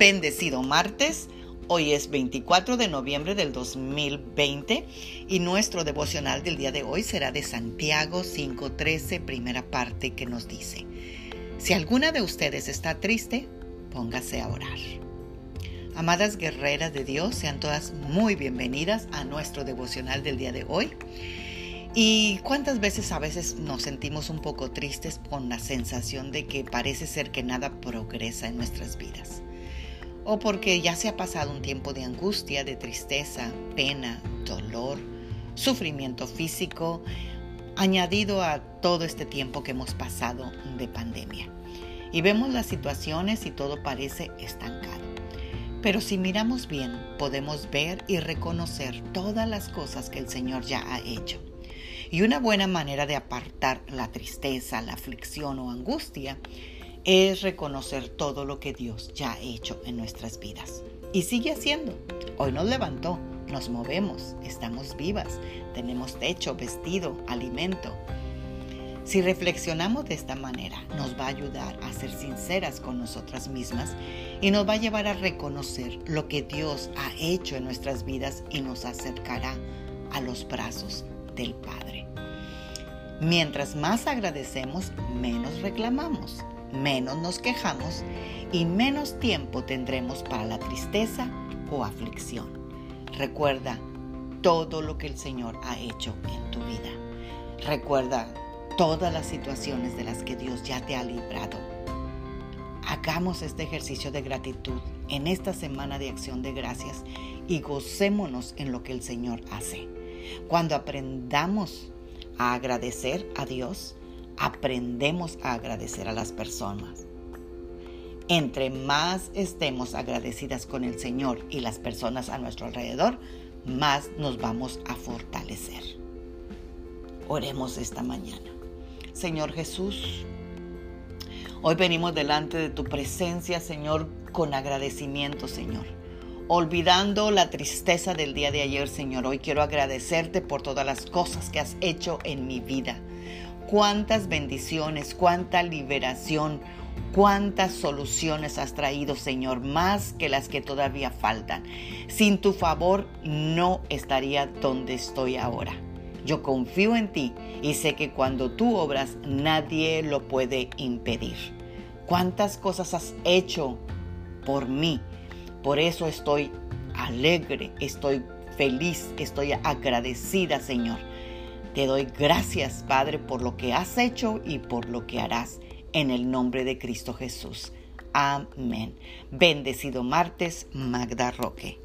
Bendecido martes. Hoy es 24 de noviembre del 2020 y nuestro devocional del día de hoy será de Santiago 5.13, primera parte que nos dice, si alguna de ustedes está triste, póngase a orar. Amadas guerreras de Dios, sean todas muy bienvenidas a nuestro devocional del día de hoy. ¿Y cuántas veces a veces nos sentimos un poco tristes con la sensación de que parece ser que nada progresa en nuestras vidas? O porque ya se ha pasado un tiempo de angustia, de tristeza, pena, dolor, sufrimiento físico, añadido a todo este tiempo que hemos pasado de pandemia. Y vemos las situaciones y todo parece estancado. Pero si miramos bien, podemos ver y reconocer todas las cosas que el Señor ya ha hecho. Y una buena manera de apartar la tristeza, la aflicción o angustia es reconocer todo lo que Dios ya ha hecho en nuestras vidas. Y sigue haciendo. Hoy nos levantó, nos movemos, estamos vivas, tenemos techo, vestido, alimento. Si reflexionamos de esta manera, nos va a ayudar a ser sinceras con nosotras mismas y nos va a llevar a reconocer lo que Dios ha hecho en nuestras vidas y nos acercará a los brazos del Padre. Mientras más agradecemos, menos reclamamos, menos nos quejamos y menos tiempo tendremos para la tristeza o aflicción. Recuerda todo lo que el Señor ha hecho en tu vida. Recuerda todas las situaciones de las que Dios ya te ha librado. Hagamos este ejercicio de gratitud en esta semana de acción de gracias y gocémonos en lo que el Señor hace. Cuando aprendamos a agradecer a Dios, aprendemos a agradecer a las personas. Entre más estemos agradecidas con el Señor y las personas a nuestro alrededor, más nos vamos a fortalecer. Oremos esta mañana. Señor Jesús, hoy venimos delante de tu presencia, Señor, con agradecimiento, Señor olvidando la tristeza del día de ayer, Señor. Hoy quiero agradecerte por todas las cosas que has hecho en mi vida. Cuántas bendiciones, cuánta liberación, cuántas soluciones has traído, Señor, más que las que todavía faltan. Sin tu favor no estaría donde estoy ahora. Yo confío en ti y sé que cuando tú obras nadie lo puede impedir. Cuántas cosas has hecho por mí por eso estoy alegre, estoy feliz, estoy agradecida, Señor. Te doy gracias, Padre, por lo que has hecho y por lo que harás. En el nombre de Cristo Jesús. Amén. Bendecido martes, Magda Roque.